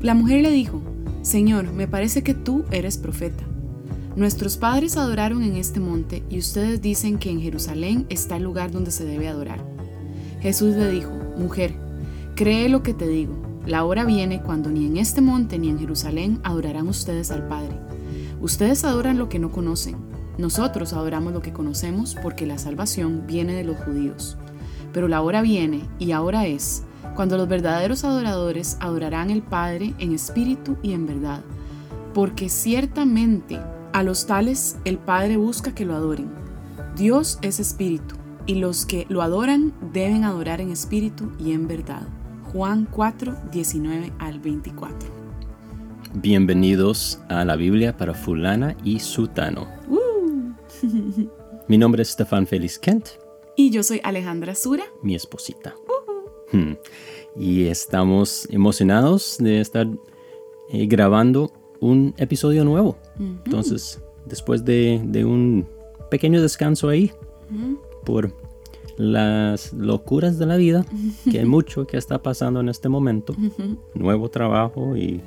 La mujer le dijo, Señor, me parece que tú eres profeta. Nuestros padres adoraron en este monte y ustedes dicen que en Jerusalén está el lugar donde se debe adorar. Jesús le dijo, Mujer, cree lo que te digo. La hora viene cuando ni en este monte ni en Jerusalén adorarán ustedes al Padre. Ustedes adoran lo que no conocen. Nosotros adoramos lo que conocemos porque la salvación viene de los judíos. Pero la hora viene, y ahora es, cuando los verdaderos adoradores adorarán al Padre en espíritu y en verdad. Porque ciertamente a los tales el Padre busca que lo adoren. Dios es espíritu, y los que lo adoran deben adorar en espíritu y en verdad. Juan 4, 19 al 24. Bienvenidos a la Biblia para fulana y sutano. Uh. Mi nombre es Stefan Félix Kent. Y yo soy Alejandra Sura. Mi esposita. Hmm. Y estamos emocionados de estar eh, grabando un episodio nuevo. Entonces, después de, un pequeño descanso ahí, por las locuras de la vida, que hay mucho que está pasando en este momento, nuevo trabajo y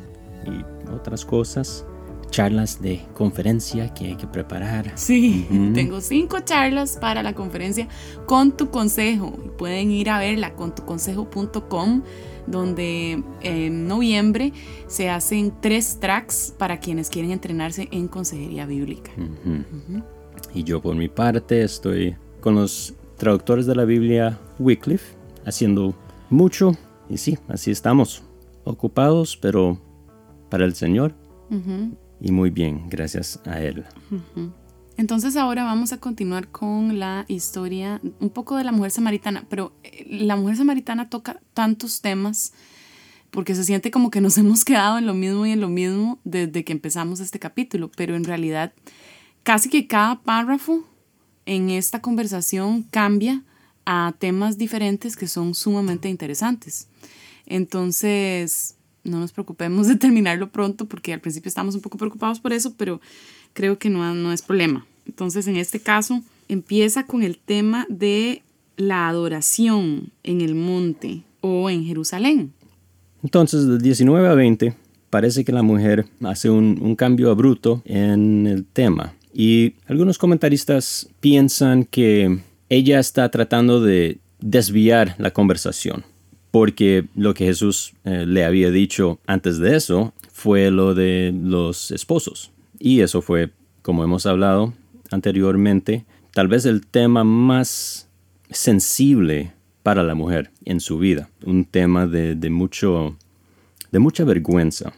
y otras cosas. Charlas de conferencia que hay que preparar. Sí, tengo cinco charlas para la conferencia con tu consejo. Pueden ir a verla con tuconsejo.com donde en noviembre se hacen tres tracks para quienes quieren entrenarse en consejería bíblica. Y yo por mi parte estoy con los traductores de la Biblia Wycliffe haciendo mucho y sí, así estamos, ocupados, pero para el Señor. Y muy bien, gracias a Él. Entonces ahora vamos a continuar con la historia un poco de la mujer samaritana, pero eh, la mujer samaritana toca tantos temas porque se siente como que nos hemos quedado en lo mismo y en lo mismo desde que empezamos este capítulo, pero en realidad casi que cada párrafo en esta conversación cambia a temas diferentes que son sumamente interesantes. Entonces, no nos preocupemos de terminarlo pronto porque al principio estamos un poco preocupados por eso, pero creo que no, no es problema. Entonces, en este caso, empieza con el tema de la adoración en el monte o en Jerusalén. Entonces, de 19 a 20, parece que la mujer hace un, un cambio abrupto en el tema. Y algunos comentaristas piensan que ella está tratando de desviar la conversación porque lo que Jesús eh, le había dicho antes de eso fue lo de los esposos. Y eso fue, como hemos hablado anteriormente, tal vez el tema más sensible para la mujer en su vida, un tema de, mucho, de mucha vergüenza.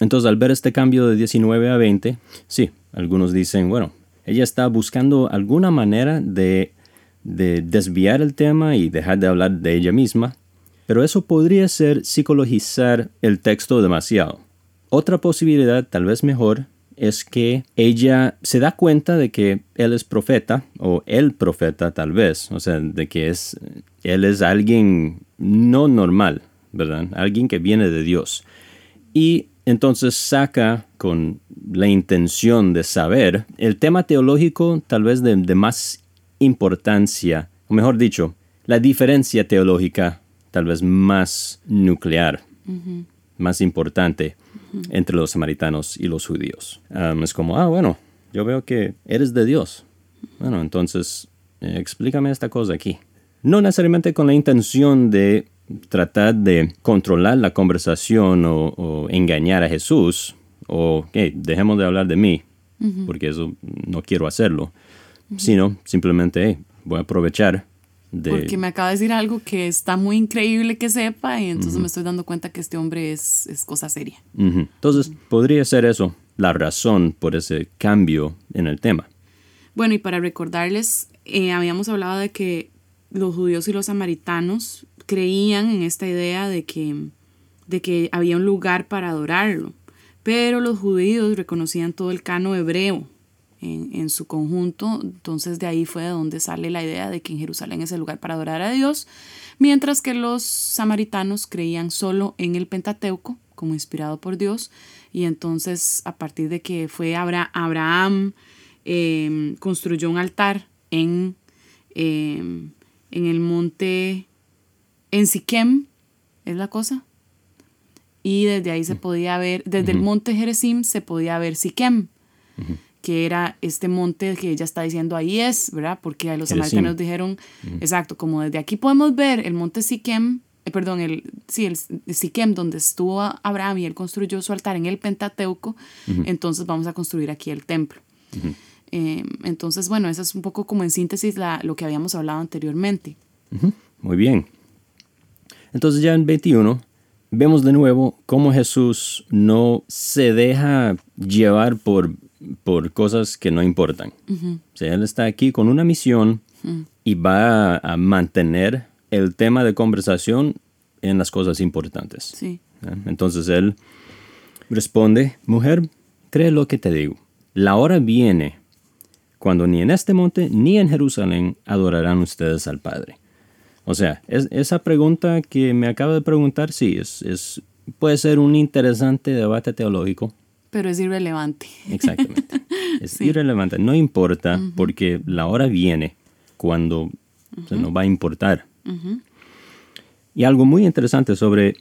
Entonces, al ver este cambio de 19 a 20, sí, algunos dicen, bueno, ella está buscando alguna manera de, de desviar el tema y dejar de hablar de ella misma pero eso podría ser psicologizar el texto demasiado. Otra posibilidad, tal vez mejor, es que ella se da cuenta de que él es profeta, o el profeta tal vez, o sea, de que es, él es alguien no normal, ¿verdad? Alguien que viene de Dios. Y entonces saca con la intención de saber el tema teológico tal vez de, de más importancia, o mejor dicho, la diferencia teológica tal vez más nuclear, más importante entre los samaritanos y los judíos. es como, ah, bueno, yo veo que eres de Dios. Bueno, entonces eh, explícame esta cosa aquí. No necesariamente con la intención de tratar de controlar la conversación o, engañar a Jesús o que dejemos de hablar de mí, porque eso no quiero hacerlo, sino simplemente voy a aprovechar porque me acaba de decir algo que está muy increíble que sepa y entonces me estoy dando cuenta que este hombre es, es cosa seria. Entonces, podría ser eso la razón por ese cambio en el tema. Bueno, y para recordarles, eh, habíamos hablado de que los judíos y los samaritanos creían en esta idea de que, de que había un lugar para adorarlo, pero los judíos reconocían todo el cano hebreo en, su conjunto. Entonces de ahí fue de donde sale la idea de que en Jerusalén es el lugar para adorar a Dios, mientras que los samaritanos creían solo en el Pentateuco como inspirado por Dios. Y entonces a partir de que fue Abraham, em, construyó un altar en, em, en el monte, en Siquem, es la cosa. y desde ahí se podía ver, desde el monte Jerezim se podía ver Siquem, que era este monte que ella está diciendo ahí es, ¿verdad? Porque los samaritanos dijeron, exacto, como desde aquí podemos ver el monte Siquem, eh, perdón, el, sí, el, Siquem, donde estuvo Abraham y él construyó su altar en el Pentateuco, entonces vamos a construir aquí el templo. Eh, entonces, bueno, eso es un poco como en síntesis la, lo que habíamos hablado anteriormente. Muy bien. Entonces ya en 21 vemos de nuevo cómo Jesús no se deja llevar por, por cosas que no importan. o sea, él está aquí con una misión y va a, mantener el tema de conversación en las cosas importantes. Sí. Entonces él responde, mujer, cree lo que te digo. La hora viene cuando ni en este monte ni en Jerusalén adorarán ustedes al Padre. O sea, esa pregunta que me acaba de preguntar, sí, es, es, puede ser un interesante debate teológico. Pero es irrelevante. Exactamente. Es irrelevante. No importa porque la hora viene cuando se nos va a importar. Y algo muy interesante sobre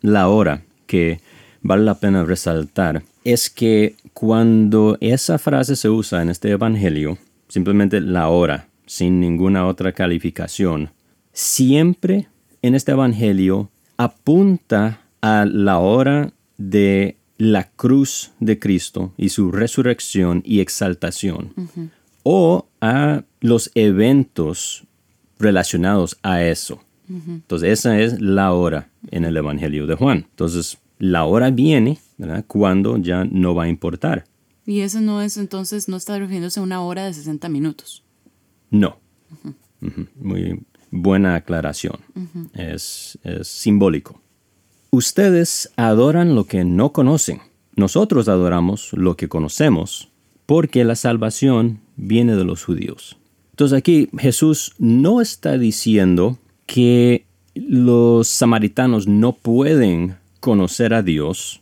la hora que vale la pena resaltar es que cuando esa frase se usa en este evangelio, simplemente la hora, sin ninguna otra calificación, siempre en este Evangelio apunta a la hora de la cruz de Cristo y su resurrección y exaltación, o a los eventos relacionados a eso. Entonces, esa es la hora en el Evangelio de Juan. Entonces, la hora viene cuando ya no va a importar. Y eso no es, entonces, no está refiriéndose a una hora de 60 minutos. No. Muy, buena aclaración. es, simbólico. Ustedes adoran lo que no conocen. Nosotros adoramos lo que conocemos porque la salvación viene de los judíos. Entonces aquí Jesús no está diciendo que los samaritanos no pueden conocer a Dios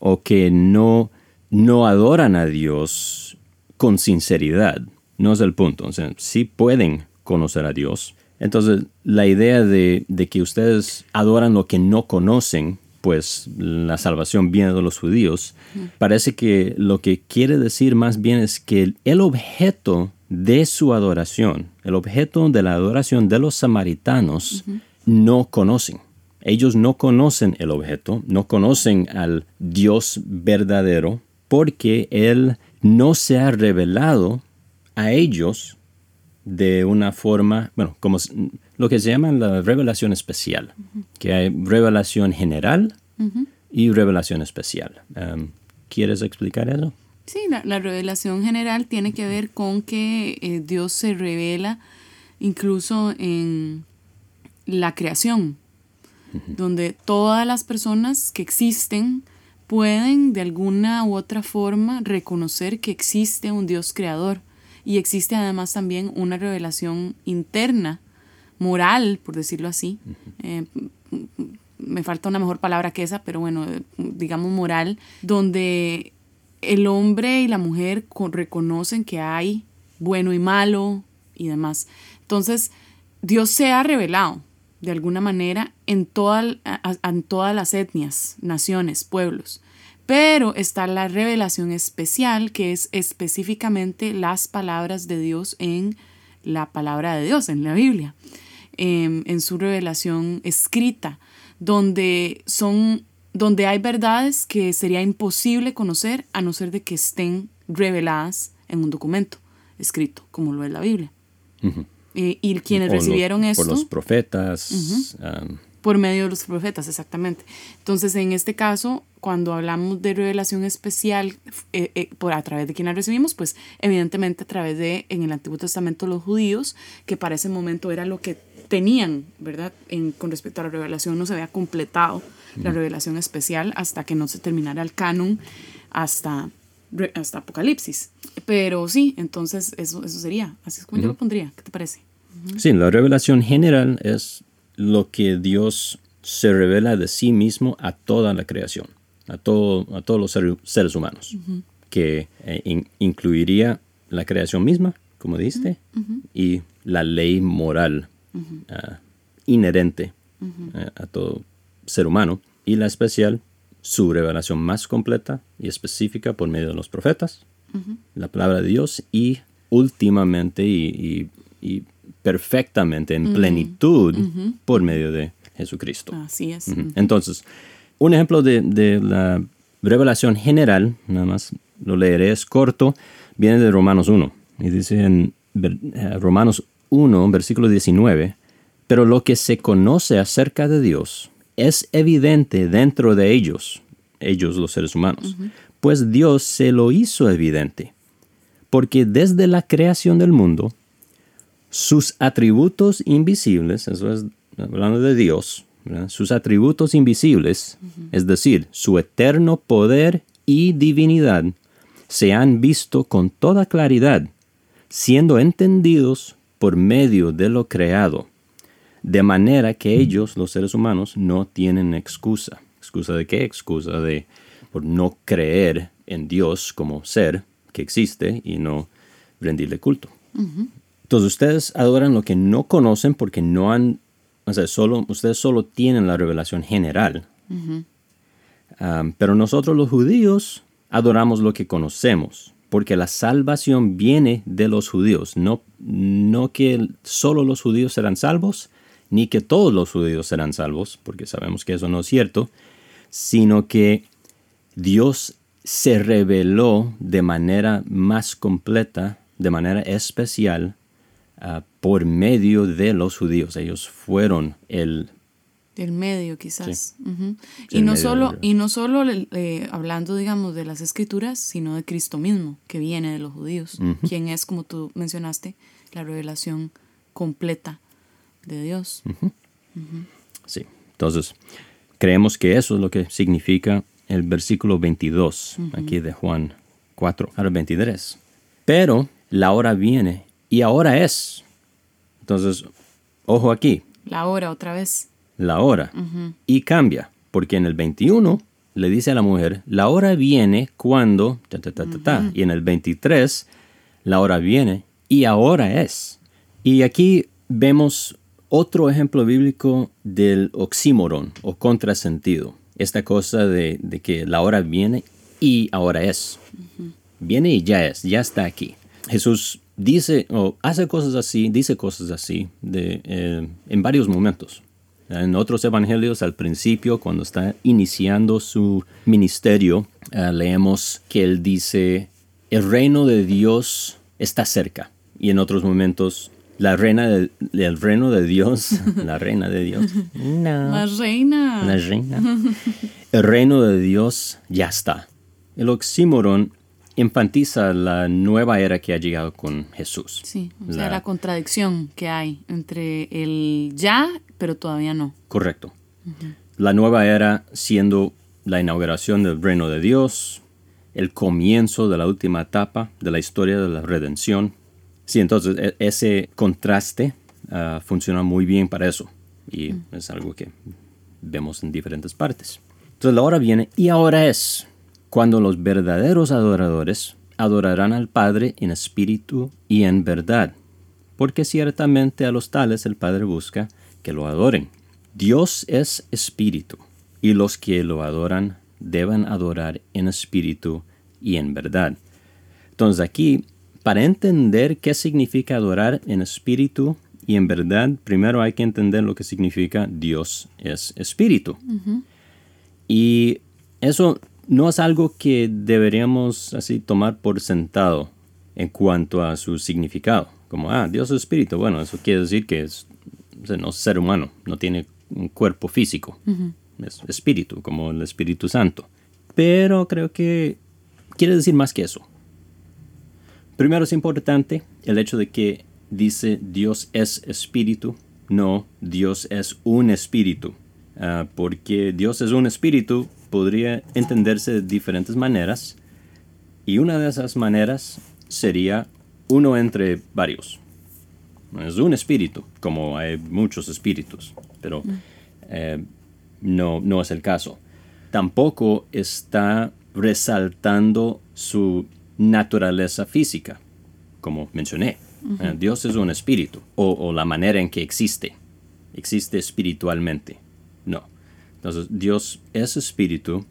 o que no, no adoran a Dios con sinceridad. No es el punto. O sí pueden conocer a Dios, entonces, la idea de, que ustedes adoran lo que no conocen, pues la salvación viene de los judíos, parece que lo que quiere decir más bien es que el objeto de su adoración, el objeto de la adoración de los samaritanos, no conocen. Ellos no conocen el objeto, no conocen al Dios verdadero, porque Él no se ha revelado a ellos de una forma, bueno, como lo que se llama la revelación especial, que hay revelación general y revelación especial. Um, ¿Quieres explicar eso? Sí, la, revelación general tiene que ver con que eh, Dios se revela incluso en la creación, donde todas las personas que existen pueden de alguna u otra forma reconocer que existe un Dios creador y existe además también una revelación interna, moral, por decirlo así. Eh, me falta una mejor palabra que esa, pero bueno, digamos moral, donde el hombre y la mujer reconocen que hay bueno y malo y demás. Entonces, Dios se ha revelado de alguna manera en, en todas las etnias, naciones, pueblos. Pero está la revelación especial, que es específicamente las palabras de Dios en la palabra de Dios, en la Biblia, em, en su revelación escrita, donde son donde hay verdades que sería imposible conocer a no ser de que estén reveladas en un documento escrito, como lo es la Biblia. Eh, y quienes recibieron esto... Por los profetas por medio de los profetas, exactamente. Entonces, en este caso, cuando hablamos de revelación especial, eh, eh, por a través de quién la recibimos, pues evidentemente a través de, en el Antiguo Testamento, los judíos, que para ese momento era lo que tenían, ¿verdad? En, con respecto a la revelación, no se había completado la revelación especial hasta que no se terminara el canon, hasta, hasta Apocalipsis. Pero sí, entonces eso, eso sería, así es como yo lo pondría, ¿qué te parece? Sí, la revelación general es lo que Dios se revela de sí mismo a toda la creación, a, todo, a todos los seres humanos, que eh, incluiría la creación misma, como dijiste, y la ley moral ah, inherente eh, a todo ser humano, y la especial, su revelación más completa y específica por medio de los profetas, la palabra de Dios y últimamente y, perfectamente en plenitud por medio de Jesucristo. Así es. Entonces, un ejemplo de, la revelación general, nada más lo leeré, es corto, viene de Romanos 1. Y dice en eh, Romanos 1, versículo 19, pero lo que se conoce acerca de Dios es evidente dentro de ellos, ellos los seres humanos, pues Dios se lo hizo evidente, porque desde la creación del mundo, sus atributos invisibles, eso es hablando de Dios, sus atributos invisibles, es decir, su eterno poder y divinidad, se han visto con toda claridad, siendo entendidos por medio de lo creado de manera que ellos, los seres humanos, no tienen excusa. ¿Excusa de qué? Excusa de por no creer en Dios como ser que existe y no rendirle culto. Entonces ustedes adoran lo que no conocen porque no han, o sea, solo, ustedes solo tienen la revelación general. pero nosotros los judíos adoramos lo que conocemos, porque la salvación viene de los judíos, no, no que solo los judíos serán salvos, ni que todos los judíos serán salvos, porque sabemos que eso no es cierto, sino que Dios se reveló de manera más completa, de manera especial, ah, por medio de los judíos. Ellos fueron el... El medio, quizás. y, no solo, y no solo eh, hablando, digamos, de las escrituras, sino de Cristo mismo, que viene de los judíos, quien es, como tú mencionaste, la revelación completa de Dios. Sí, entonces creemos que eso es lo que significa el versículo 22 aquí de Juan 4 al 23. Pero la hora viene y ahora es. Entonces, ojo aquí. La hora otra vez. La hora. Y cambia, porque en el 21 le dice a la mujer, la hora viene cuando, y en el 23, la hora viene y ahora es. Y aquí vemos otro ejemplo bíblico del oxímoron o contrasentido. Esta cosa de, que la hora viene y ahora es. Viene y ya es, ya está aquí. Jesús dice o hace cosas así, dice cosas así de, eh, en varios momentos. En otros evangelios, al principio, cuando está iniciando su ministerio, eh, leemos que él dice, el reino de Dios está cerca. Y en otros momentos la reina del reino de Dios, la reina de Dios. No. La reina. La reina. El reino de Dios ya está. El oxímoron enfatiza la nueva era que ha llegado con Jesús. Sí, o sea, la contradicción que hay entre el ya, pero todavía no. Correcto. La nueva era siendo la inauguración del reino de Dios, el comienzo de la última etapa de la historia de la redención, Sí, entonces e, ese contraste ah, funciona muy bien para eso y mm. es algo que vemos en diferentes partes. Entonces la hora viene y ahora es cuando los verdaderos adoradores adorarán al Padre en espíritu y en verdad, porque ciertamente a los tales el Padre busca que lo adoren. Dios es espíritu y los que lo adoran deben adorar en espíritu y en verdad. Entonces aquí para entender qué significa adorar en espíritu y en verdad, primero hay que entender lo que significa Dios es espíritu. Y eso no es algo que deberíamos así tomar por sentado en cuanto a su significado. Como, ah, Dios es espíritu. Bueno, eso quiere decir que es, no es ser humano, no tiene un cuerpo físico. Es espíritu, como el Espíritu Santo. Pero creo que quiere decir más que eso. Primero es importante el hecho de que dice Dios es espíritu, no Dios es un espíritu, ah, porque Dios es un espíritu podría entenderse de diferentes maneras y una de esas maneras sería uno entre varios. Es un espíritu, como hay muchos espíritus, pero mm. eh, no, no es el caso. Tampoco está resaltando su naturaleza física, como mencioné. Eh, Dios es un espíritu, o, la manera en que existe. Existe espiritualmente. Entonces, Dios es espíritu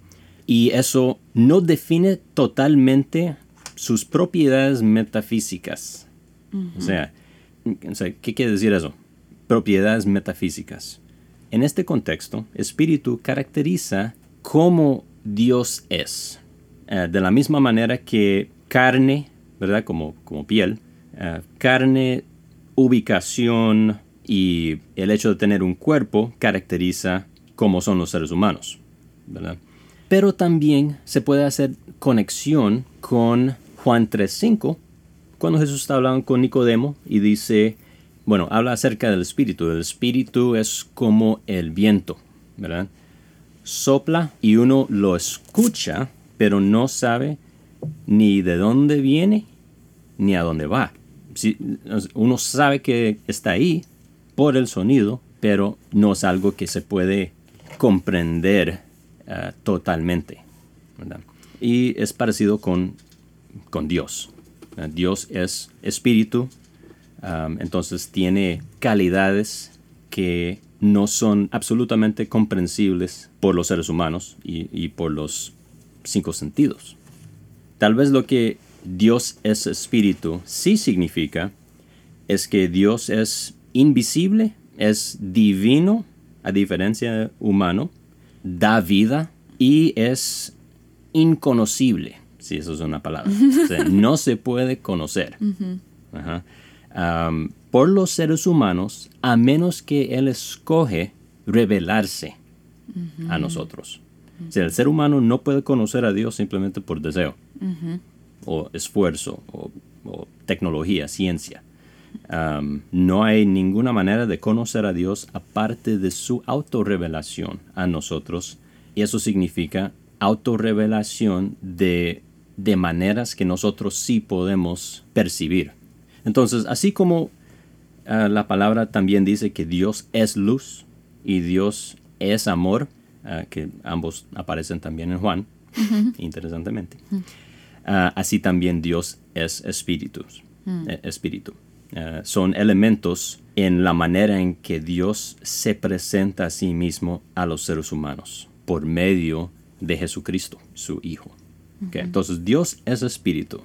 Y eso no define totalmente sus propiedades metafísicas. o, sea, o sea, ¿qué quiere decir eso? Propiedades metafísicas. En este contexto, espíritu caracteriza cómo Dios es. Eh, de la misma manera que carne, ¿verdad? Como, como piel, eh, carne, ubicación y el hecho de tener un cuerpo caracteriza cómo son los seres humanos, ¿verdad? Pero también se puede hacer conexión con Juan 3.5, cuando Jesús está hablando con Nicodemo y dice, bueno, habla acerca del espíritu. El espíritu es como el viento, ¿verdad? Sopla y uno lo escucha, pero no sabe ni de dónde viene ni a dónde va. uno sabe que está ahí por el sonido, pero no es algo que se puede comprender eh, totalmente. Y es parecido con, con Dios. Dios es espíritu, entonces tiene calidades que no son absolutamente comprensibles por los seres humanos y por los cinco sentidos. Tal vez lo que Dios es espíritu sí significa es que Dios es invisible, es divino, a diferencia de humano, da vida y es inconocible, si eso es una palabra. no se puede conocer por los seres humanos a menos que Él escoge revelarse a nosotros. el ser humano no puede conocer a Dios simplemente por deseo, o esfuerzo, o, tecnología, ciencia. No hay ninguna manera de conocer a Dios aparte de su autorrevelación a nosotros. Y eso significa autorrevelación de, de maneras que nosotros sí podemos percibir. Entonces, así como ah, la palabra también dice que Dios es luz y Dios es amor, ah, que ambos aparecen también en Juan, interesantemente. Ah, así también Dios es espíritu. Mm. Eh, son elementos en la manera en que Dios se presenta a sí mismo a los seres humanos por medio de Jesucristo, su Hijo. Entonces Dios es espíritu.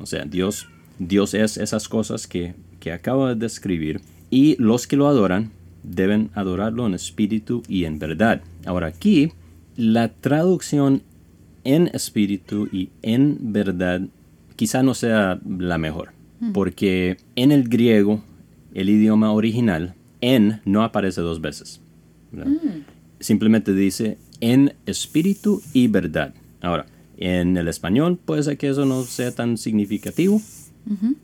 O sea, Dios Dios es esas cosas que, que acabo de describir y los que lo adoran deben adorarlo en espíritu y en verdad. Ahora aquí, la traducción en espíritu y en verdad quizá no sea la mejor. Porque en el griego, el idioma original, en no aparece dos veces. Hmm. Simplemente dice en espíritu y verdad. Ahora, en el español puede ser que eso no sea tan significativo,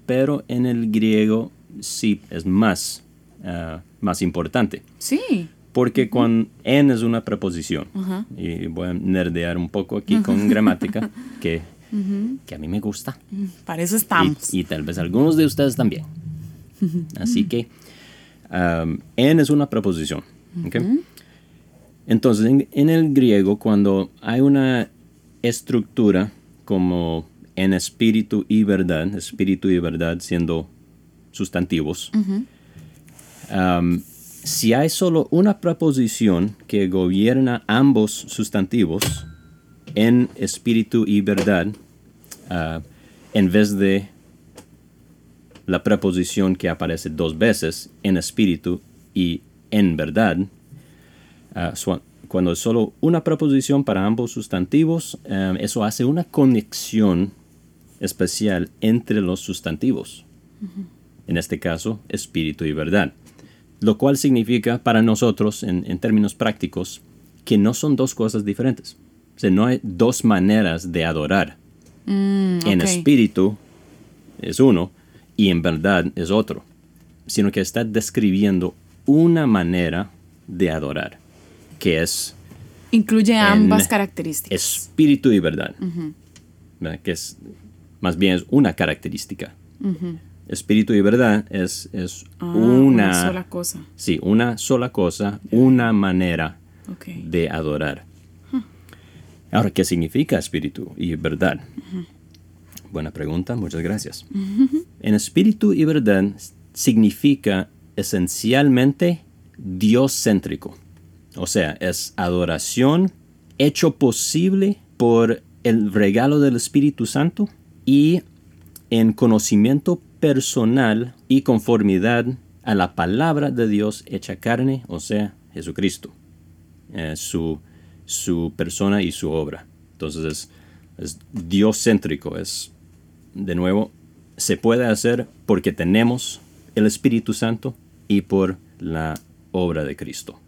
pero en el griego sí es más, ah, más importante. Sí. Porque cuando en es una preposición, y voy a nerdear un poco aquí con gramática, que, que, a mí me gusta. Mm, para eso estamos. Y, tal vez algunos de ustedes también. Así que en es una preposición. Entonces, en, el griego, cuando hay una estructura como en espíritu y verdad, espíritu y verdad siendo sustantivos. Um, si hay solo una preposición que gobierna ambos sustantivos en espíritu y verdad, uh, en vez de la preposición que aparece dos veces en espíritu y en verdad, uh, cuando es solo una preposición para ambos sustantivos, um, eso hace una conexión especial entre los sustantivos. En este caso, espíritu y verdad. Lo cual significa para nosotros, en, términos prácticos, que no son dos cosas diferentes. O sea, no hay dos maneras de adorar. Mm, en espíritu es uno y en verdad es otro. Sino que está describiendo una manera de adorar, que es... Incluye ambas características. Espíritu y verdad. Que es más bien es una característica. Espíritu y verdad es, es ah, una, sola cosa. Sí, una sola cosa, una manera de adorar. Ahora, ¿qué significa espíritu y verdad? Buena pregunta, muchas gracias. En espíritu y verdad significa esencialmente Dios céntrico. O sea, es adoración hecho posible por el regalo del Espíritu Santo y en conocimiento personal y conformidad a la palabra de Dios hecha carne, o sea, Jesucristo, eh, su, su persona y su obra. Entonces es, es Dios céntrico, es, de nuevo, se puede hacer porque tenemos el Espíritu Santo y por la obra de Cristo.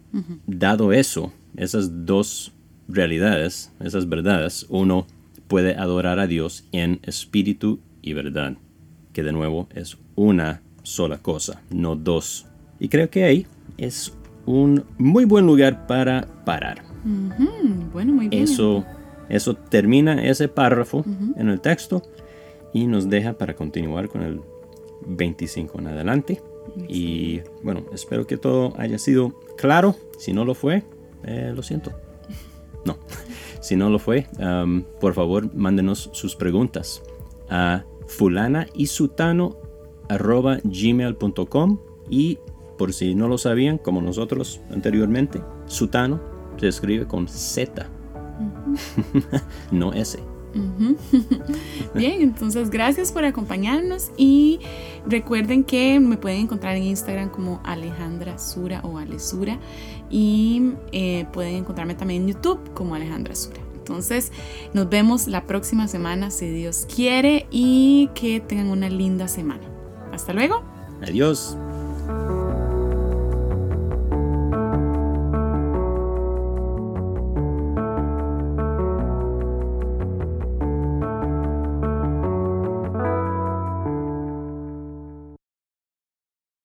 Dado eso, esas dos realidades, esas verdades, uno puede adorar a Dios en espíritu y verdad, que de nuevo es una sola cosa, no dos. Y creo que ahí es un muy buen lugar para parar. Bueno, muy bien. Eso, eso termina ese párrafo en el texto y nos deja para continuar con el 25 en adelante. Y bueno, espero que todo haya sido claro. Si no lo fue, eh, lo siento. No, si no lo fue, por favor mándenos sus preguntas a fulana y sutano gmail.com y por si no lo sabían, como nosotros anteriormente, sutano se escribe con Z, no S. Bien, entonces gracias por acompañarnos y recuerden que me pueden encontrar en Instagram como Alejandra Sura o Alesura y eh, pueden encontrarme también en YouTube como Alejandra Sura. Entonces nos vemos la próxima semana si Dios quiere y que tengan una linda semana. Hasta luego. Adiós.